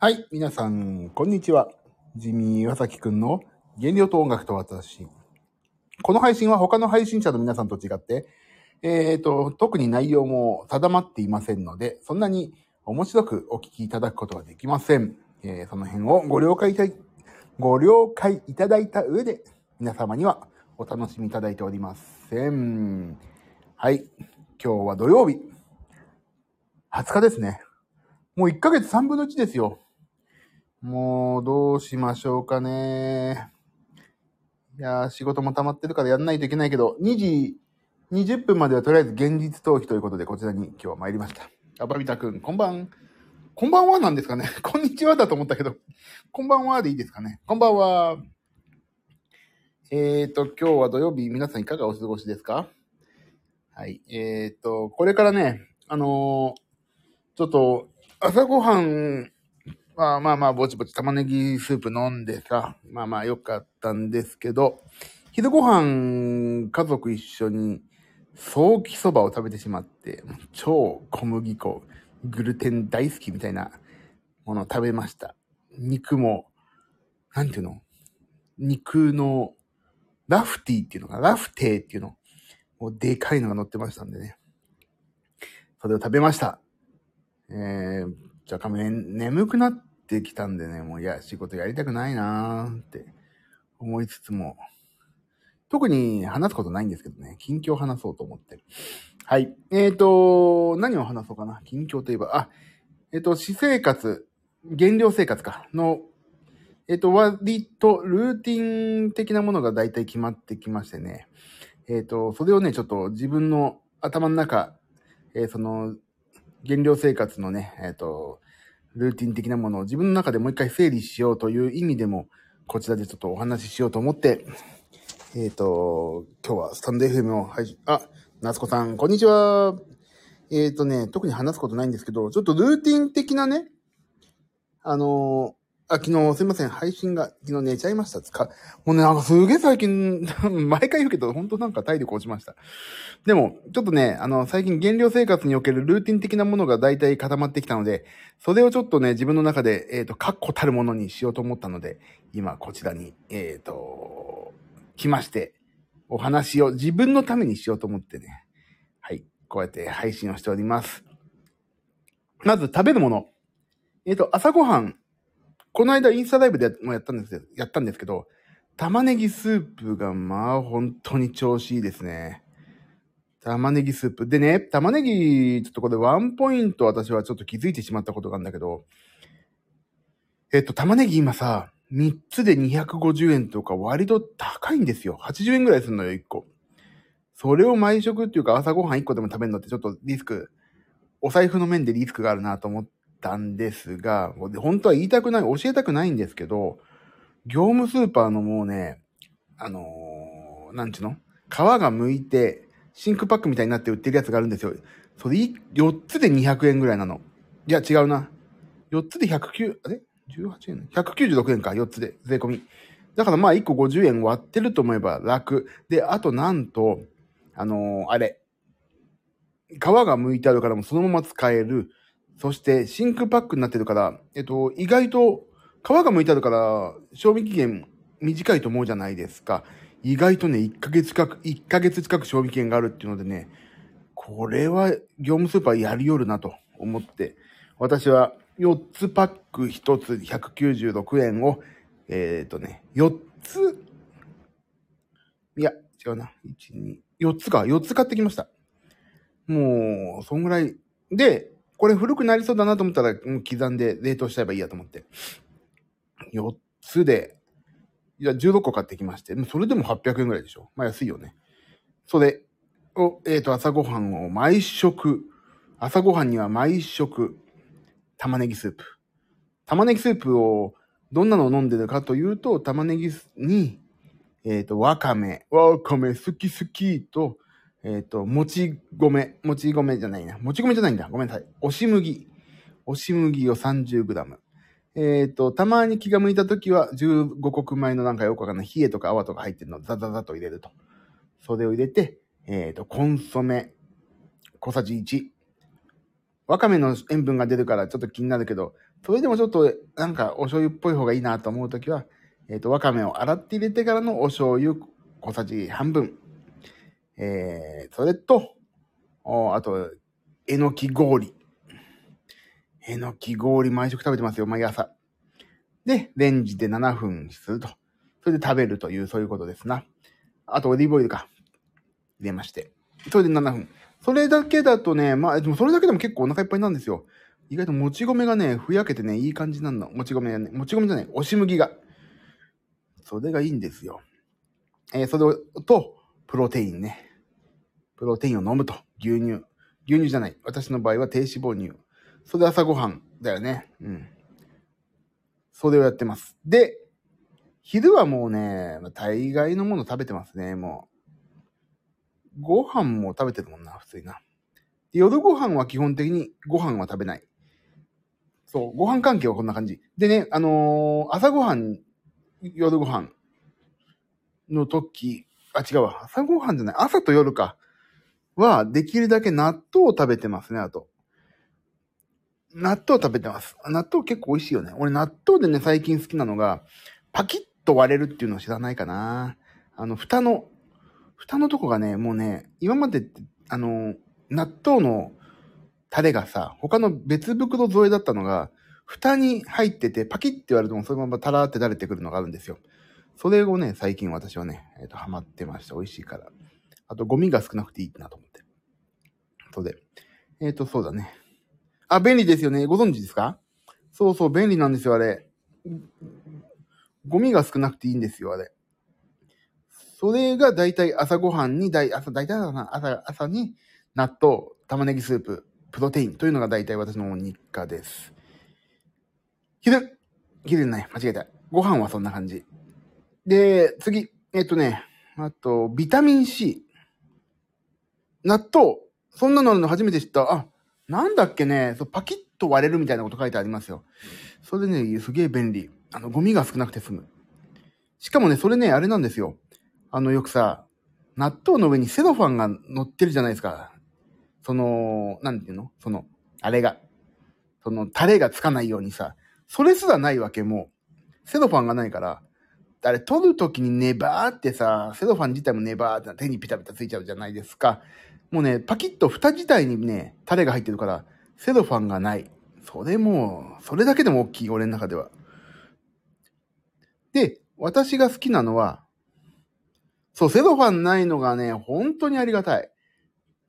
はい、皆さん、こんにちは。ジミー岩崎くんの原料と音楽と私。この配信は他の配信者の皆さんと違って、えっ、と、特に内容も定まっていませんので、そんなに面白くお聞きいただくことはできません。えーその辺をご了解いたいご了解いただいた上で、皆様にはお楽しみいただいておりません。はい、今日は土曜日。20日ですね。もう1ヶ月3分の1ですよ。もう、どうしましょうかね。いや、仕事も溜まってるからやんないといけないけど、2時20分まではとりあえず現実逃避ということで、こちらに今日は参りました。あばびたくん、こんばん。こんばんはなんですかね。こんにちはだと思ったけど、こんばんはでいいですかね。こんばんは。えーと、今日は土曜日、皆さんいかがお過ごしですか？はい。えーと、これからね、あのーちょっと、朝ごはんまあまあまあ、ぼちぼち玉ねぎスープ飲んでさ、まあまあよかったんですけど、昼ご飯、家族一緒に、早期そばを食べてしまって、超小麦粉、グルテン大好きみたいなものを食べました。肉も、なんていうの？肉の、ラフティーっていうのかラフテーっていうの。もうでかいのが乗ってましたんでね。それを食べました。えー、じゃあ、ね、眠くなってきたんでね、もういや、仕事やりたくないなーって思いつつも、特に話すことないんですけどね、近況話そうと思って。はい。えーと、何を話そうかな？近況といえば、あ、えっ、と、私生活、減量生活か、の、えっ、と、割とルーティン的なものが大体決まってきましてね。えっ、と、それをね、ちょっと自分の頭の中、えその、減量生活のね、えっ、と、ルーティン的なものを自分の中でもう一回整理しようという意味でも、こちらでちょっとお話ししようと思って、えっ、と、今日はスタンド FM を配信、あ、夏子さん、こんにちは。えっ、とね、特に話すことないんですけど、ちょっとルーティン的なね、あのあ、昨日すいません、配信が昨日寝ちゃいました。つか、もうね、なんかすげえ最近、毎回言うけど、本当なんか体力落ちました。でも、ちょっとね、あの、最近減量生活におけるルーティン的なものが大体固まってきたので、それをちょっとね、自分の中で、えっ、と、確固たるものにしようと思ったので、今こちらに、えっ、と、来まして、お話を自分のためにしようと思ってね、はい、こうやって配信をしております。まず食べるもの。えっ、と、朝ごはん。この間インスタライブでもやったんですよやったんですけど、玉ねぎスープがまあ本当に調子いいですね。玉ねぎスープ。でね、玉ねぎ、ちょっとこれワンポイント私はちょっと気づいてしまったことがあるんだけど、えっと、玉ねぎ今さ、3つで250円とか割と高いんですよ。80円ぐらいするのよ、1個。それを毎食っていうか朝ごはん1個でも食べるのってちょっとリスク、お財布の面でリスクがあるなと思ったんですが、本当は言いたくない、教えたくないんですけど、業務スーパーのもうね、あのーなんちゅうの？皮が剥いて、真空パックみたいになって売ってるやつがあるんですよ。それ、4つで200円ぐらいなの。いや、違うな。4つで109、あれ ?18 円 ?196 円か、4つで、税込み。だからまあ1個50円割ってると思えば楽。で、あとなんと、あのーあれ。皮が剥いてあるからもそのまま使える。そして真空パックになってるから、えっと、意外と皮が剥いてあるから、賞味期限短いと思うじゃないですか。意外とね、1ヶ月近く、1ヶ月近く賞味期限があるっていうのでね、これは業務スーパーやりよるなと思って、私は4つパック1つ196円を、えっ、とね、4つ、いや、違うな。1、2、4つか、4つ買ってきました。もう、そんぐらい。で、これ古くなりそうだなと思ったら、もう刻んで冷凍しちゃえばいいやと思って。4つで、いや、16個買ってきまして、それでも800円ぐらいでしょ。まあ安いよね。それを、えっ、と、朝ごはんを毎食、朝ごはんには毎食、玉ねぎスープ。玉ねぎスープを、どんなのを飲んでるかというと、玉ねぎに、えっ、と、わかめ、わかめ好き好きと、えっ、と、もち米、もち米じゃないな。もち米じゃないんだ。ごめんなさい。押し麦。押し麦を 30g。えっ、と、たまに気が向いたときは、15穀米のなんかよくわかんない、冷えとか泡とか入ってるのをザザザと入れると。それを入れて、えっ、と、コンソメ、小さじ1。わかめの塩分が出るからちょっと気になるけど、それでもちょっとなんかお醤油っぽい方がいいなと思うときは、えっ、ー、と、わかめを洗って入れてからのお醤油小さじ半分。えー、それと、おあと、えのき氷。えのき氷毎食食べてますよ、毎朝。で、レンジで7分すると。それで食べるという、そういうことですな。あと、オリーブオイルか。入れまして。それで7分。それだけだとね、まあ、でもそれだけでも結構お腹いっぱいなんですよ。意外ともち米がね、ふやけてね、いい感じなんだ。もち米がね、もち米じゃない、押し麦が。それがいいんですよ。えー、それと、プロテインね。プロテインを飲むと。牛乳。牛乳じゃない。私の場合は低脂肪乳。それで朝ごはんだよね。うん。それをやってます。で、昼はもうね、大概のもの食べてますね、もう。ご飯も食べてるもんな、普通にな。夜ご飯は基本的にご飯は食べない。そう、ご飯関係はこんな感じ。でね、あのー、朝ごはん、夜ご飯の時、あ、違うわ。朝ごはんじゃない。朝と夜か。は、できるだけ納豆を食べてますね、あと。納豆食べてます。納豆結構美味しいよね。俺納豆でね、最近好きなのが、パキッと割れるっていうのを知らないかな。あの、蓋の、蓋のとこがね、もうね、今までって、あの、納豆のタレがさ、他の別袋添えだったのが、蓋に入ってて、パキッて割るともそのままタラーって垂れてくるのがあるんですよ。それをね、最近私はね、えっ、ー、と、ハマってました。美味しいから。あと、ゴミが少なくていいなと思って。そうで。えっ、ー、と、そうだね。あ、便利ですよね。ご存知ですか？そうそう、便利なんですよ、あれ。ゴミが少なくていいんですよ、あれ。それが大体朝ごはんに、大朝、大体朝、朝に納豆、玉ねぎスープ、プロテインというのが大体私の日課です。昼昼ない、間違えた。ご飯はそんな感じ。で、次、えっとね、あと、ビタミン C。納豆。そんなのあるの初めて知った。あ、なんだっけね、そうパキッと割れるみたいなこと書いてありますよ。それでね、すげえ便利。あの、ゴミが少なくて済む。しかもね、それね、あれなんですよ。あの、よくさ、納豆の上にセロファンが乗ってるじゃないですか。その、なんていうの？その、あれが。その、タレがつかないようにさ。それすらないわけ、もう。セロファンがないから。あれ、取るときにネバーってさ、セロファン自体もネバーって手にピタピタついちゃうじゃないですか。もうね、パキッと蓋自体にね、タレが入ってるから、セロファンがない。それも、それだけでも大きい、俺の中では。で、私が好きなのは、そう、セロファンないのがね、本当にありがたい。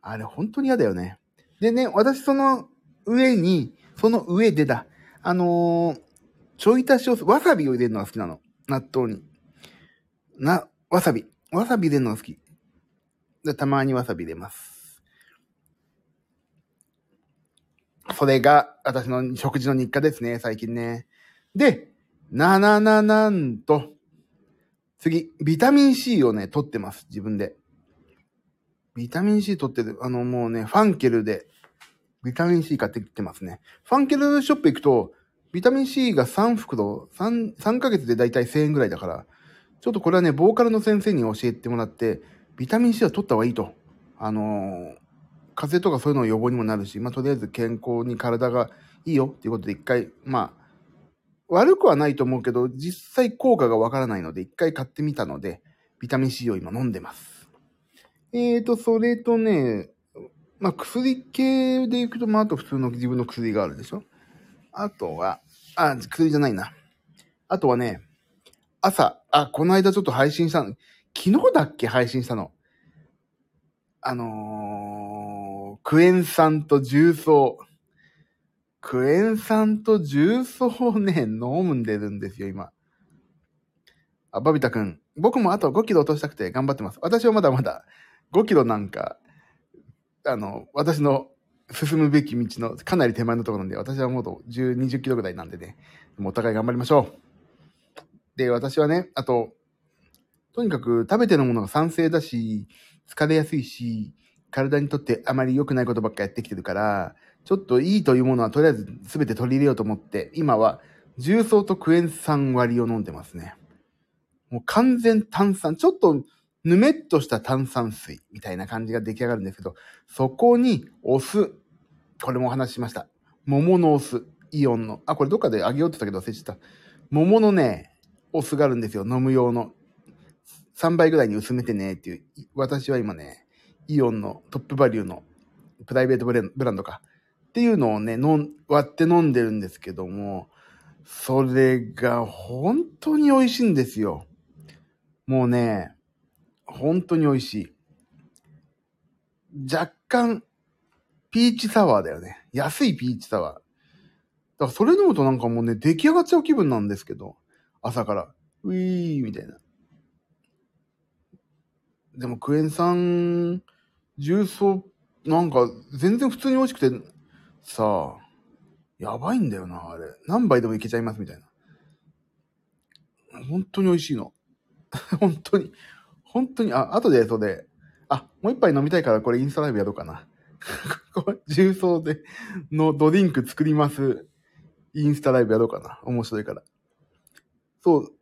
あれ、本当に嫌だよね。でね、私その上に、その上でだ、あのー、ちょい足しを、わさびを入れるのが好きなの。納豆に。な、わさび。わさび入れるのが好き。で、たまにわさび入れます。それが私の食事の日課ですね、最近ね。で、ななななんと、次、ビタミン C をね、取ってます、自分で。ビタミン C 取ってる、あのもうね、ファンケルで、ビタミン C 買ってきてますね。ファンケルショップ行くと、ビタミン C が3袋、3、3ヶ月でだいたい1000円ぐらいだから、ちょっとこれはね、ボーカルの先生に教えてもらって、ビタミン C は取った方がいいと。あのー、風邪とかそういうのを予防にもなるし、まあ、とりあえず健康に体がいいよっていうことで一回、まあ、悪くはないと思うけど、実際効果がわからないので、一回買ってみたので、ビタミン C を今飲んでます。えーと、それとね、まあ、薬系でいくと、まあ、あと普通の自分の薬があるでしょあとは、あ、薬じゃないな。あとはね、朝、あ、この間ちょっと配信したの、昨日だっけ配信したの。あのー、クエン酸と重曹。クエン酸と重曹をね、飲んでるんですよ、今。あ、バビタくん。僕もあと5キロ落としたくて頑張ってます。私はまだまだ5キロなんか、あの、私の進むべき道のかなり手前のところなんで、私はもう10、20キロぐらいなんでね、もうお互い頑張りましょう。で、私はね、あと、とにかく食べてるものが酸性だし、疲れやすいし、体にとってあまり良くないことばっかやってきてるから、ちょっといいというものはとりあえず全て取り入れようと思って、今は重曹とクエン酸割りを飲んでますね。もう完全炭酸、ちょっとぬめっとした炭酸水みたいな感じが出来上がるんですけど、そこにお酢、これもお話ししました。桃のお酢、イオンの。あ、これどっかであげようって言ったけど忘れちゃった。桃のね、お酢があるんですよ。飲む用の。3倍ぐらいに薄めてねっていう。私は今ね、イオンのトップバリューのプライベートブランドか。っていうのをね、割って飲んでるんですけども、それが本当に美味しいんですよ。もうね、本当に美味しい。若干、ピーチサワーだよね。安いピーチサワー。だからそれ飲むとなんかもうね、出来上がっちゃう気分なんですけど、朝から、ウィーみたいな。でもクエン酸、重曹、なんか全然普通に美味しくて、さあ、やばいんだよな、あれ。何杯でもいけちゃいますみたいな。本当に美味しいの。本当に。本当に、あ、後でそれ、あ、もう一杯飲みたいからこれインスタライブやろうかな。重曹でのドリンク作ります。インスタライブやろうかな。面白いから。そう。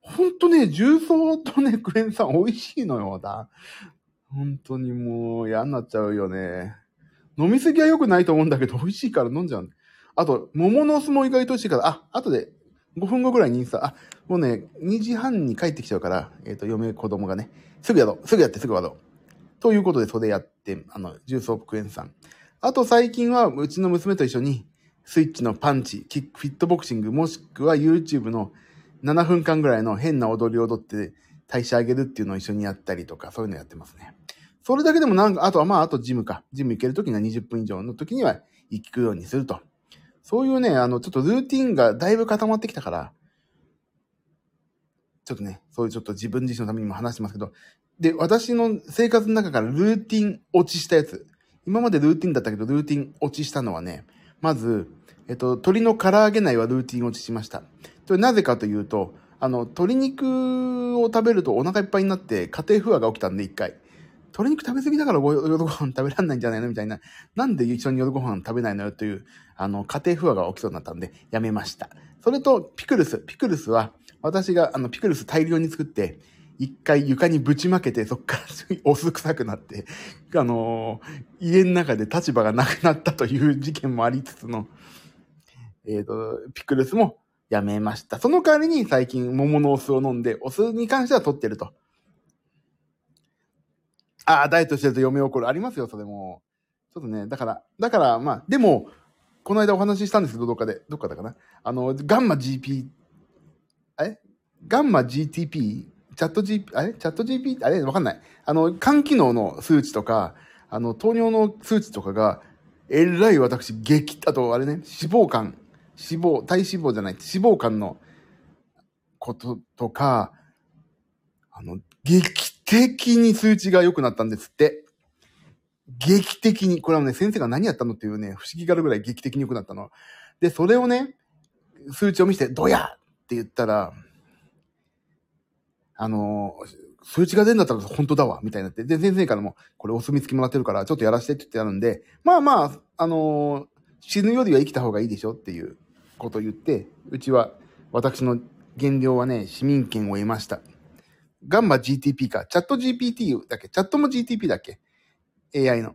ほんとね、重曹とね、クエン酸美味しいのよ、だ。本当にもう嫌になっちゃうよね。飲みすぎは良くないと思うんだけど、美味しいから飲んじゃう。あと、桃の酢も意外と美味しいから、あ、後で5分後ぐらいにインスタ、あ、もうね、2時半に帰ってきちゃうから、えっ、と、嫁、子供がね、すぐやろう、すぐやってすぐやろう。ということで、それやって、あの、重曹クエン酸。あと最近は、うちの娘と一緒に、スイッチのパンチ、キック、フィットボクシング、もしくは YouTube の7分間ぐらいの変な踊りを踊って代謝上げるっていうのを一緒にやったりとか、そういうのやってますね。それだけでもなんか、あとはまあ、あとジムか。ジム行けるときには20分以上の時には行くようにすると。そういうね、あの、ちょっとルーティンがだいぶ固まってきたから、ちょっとね、そういうちょっと自分自身のためにも話してますけど、で、私の生活の中からルーティン落ちしたやつ。今までルーティンだったけど、ルーティン落ちしたのはね、まず、えっと、鶏の唐揚げ内はルーティン落ちしました。それなぜかというと、あの、鶏肉を食べるとお腹いっぱいになって家庭不和が起きたんで、一回。鶏肉食べ過ぎだから夜ご飯食べられないんじゃないの？みたいな。なんで一緒に夜ご飯食べないのよという、あの、家庭不和が起きそうになったんで、やめました。それと、ピクルス。ピクルスは、私が、あの、ピクルス大量に作って、一回床にぶちまけて、そっからお酢臭くなって、あのー家の中で立場がなくなったという事件もありつつの、えっ、と、ピクルスもやめました。その代わりに最近桃のお酢を飲んで、お酢に関しては取ってると。ああ、ダイエットしてると嫁怒る。ありますよ、それも。ちょっとね、だから、だから、まあ、でも、この間お話ししたんですけど、どっかで、どっかだかな。あの、ガンマ GP、あれガンマ GTP? チャット GP、あれ？チャット GP? あれ？わかんない。あの、肝機能の数値とか、あの、糖尿の数値とかが、えらい私、激、あと、あれね、脂肪肝、脂肪、体脂肪じゃない、脂肪肝のこととか、あの、劇的に数値が良くなったんですって。劇的に。これはね、先生が何やったのっていうね、不思議があるぐらい劇的に良くなったの。で、それをね、数値を見せて、どやって言ったら、あのー、数値が出るんだったら本当だわ、みたいになって。で、先生からも、これお墨付きもらってるから、ちょっとやらせてって言ってあるんで、まあまあ、あのー死ぬよりは生きた方がいいでしょっていうことを言って、うちは、私の減量はね、市民権を得ました。ガンマ GTP か。チャット GPT だっけチャットも GTP だっけ ?AI の。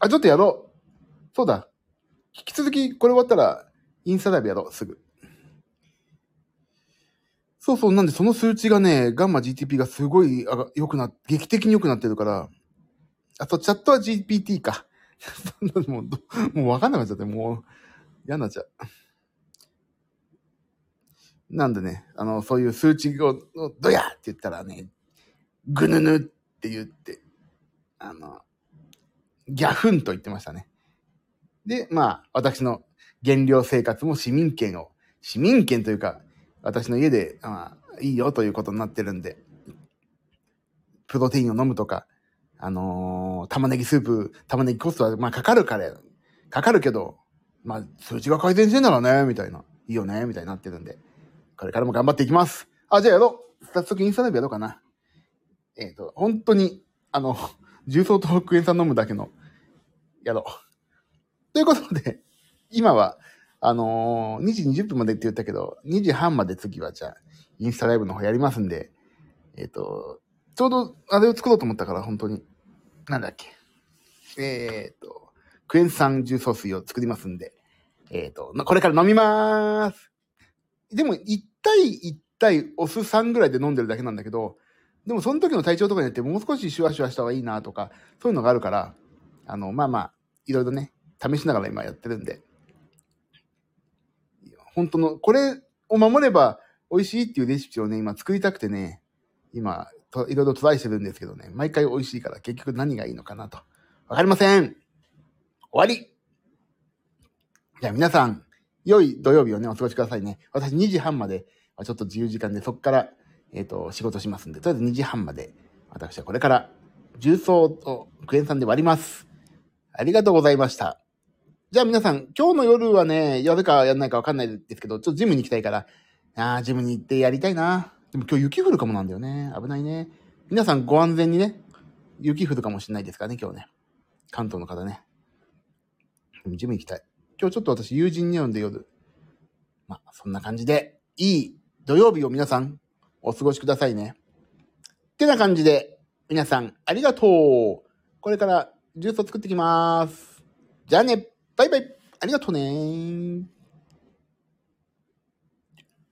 あ、ちょっとやろう。そうだ。引き続き、これ終わったら、インスタライブやろう、すぐ。そうそう、なんでその数値がね、ガンマ GTP がすごい良くな、劇的に良くなってるから、あと、チャットは GPT か。もう、もうわかんなくなっちゃって、もう、嫌になっちゃう。なんでね、あの、そういう数値を、どやって言ったらね、ぐぬぬって言って、あの、ギャフンと言ってましたね。で、まあ、私の減量生活も市民権を、市民権というか、私の家で、まあ、いいよということになってるんで、プロテインを飲むとか、あのー玉ねぎスープ、玉ねぎコストは、まあ、かかるから、かかるけど、まあ、数値が改善してんならね、みたいな。いいよね、みたいになってるんで。これからも頑張っていきます。あ、じゃあやろう。早速インスタライブやろうかな。えっ、と、本当に、あの、重曹とクエン酸飲むだけの、やろう。ということで、今は、あのー2時20分までって言ったけど、2時半まで次はじゃあ、インスタライブの方やりますんで、えっ、と、ちょうどあれを作ろうと思ったから、本当に。なんだっけ。えっ、と、クエン酸重曹水を作りますんで、えっ、と、これから飲みまーす。でも、1対1対お酢3ぐらいで飲んでるだけなんだけど、でもその時の体調とかによってもう少しシュワシュワした方がいいなとか、そういうのがあるから、あの、まあまあ、いろいろね、試しながら今やってるんで、本当の、これを守れば美味しいっていうレシピをね、今作りたくてね、今、いろいろトライしてるんですけどね、毎回美味しいから結局何がいいのかなと。わかりません。終わり。じゃあ皆さん、良い土曜日をね、お過ごしくださいね。私2時半まで、ちょっと自由時間でそこから、えっ、ー、と、仕事しますんで、とりあえず2時半まで、私はこれから、重曹とクエン酸で割ります。ありがとうございました。じゃあ皆さん、今日の夜はね、やるかやらないかわかんないですけど、ちょっとジムに行きたいから、ああ、ジムに行ってやりたいな。でも今日雪降るかもなんだよね。危ないね。皆さんご安全にね、雪降るかもしれないですからね、今日ね。関東の方ね。でもジム行きたい。今日ちょっと私友人に呼んで夜。まあ、そんな感じで、いい土曜日を皆さんお過ごしくださいね。ってな感じで、皆さんありがとう。これからジュースを作ってきます。じゃあね、バイバイ。ありがとうね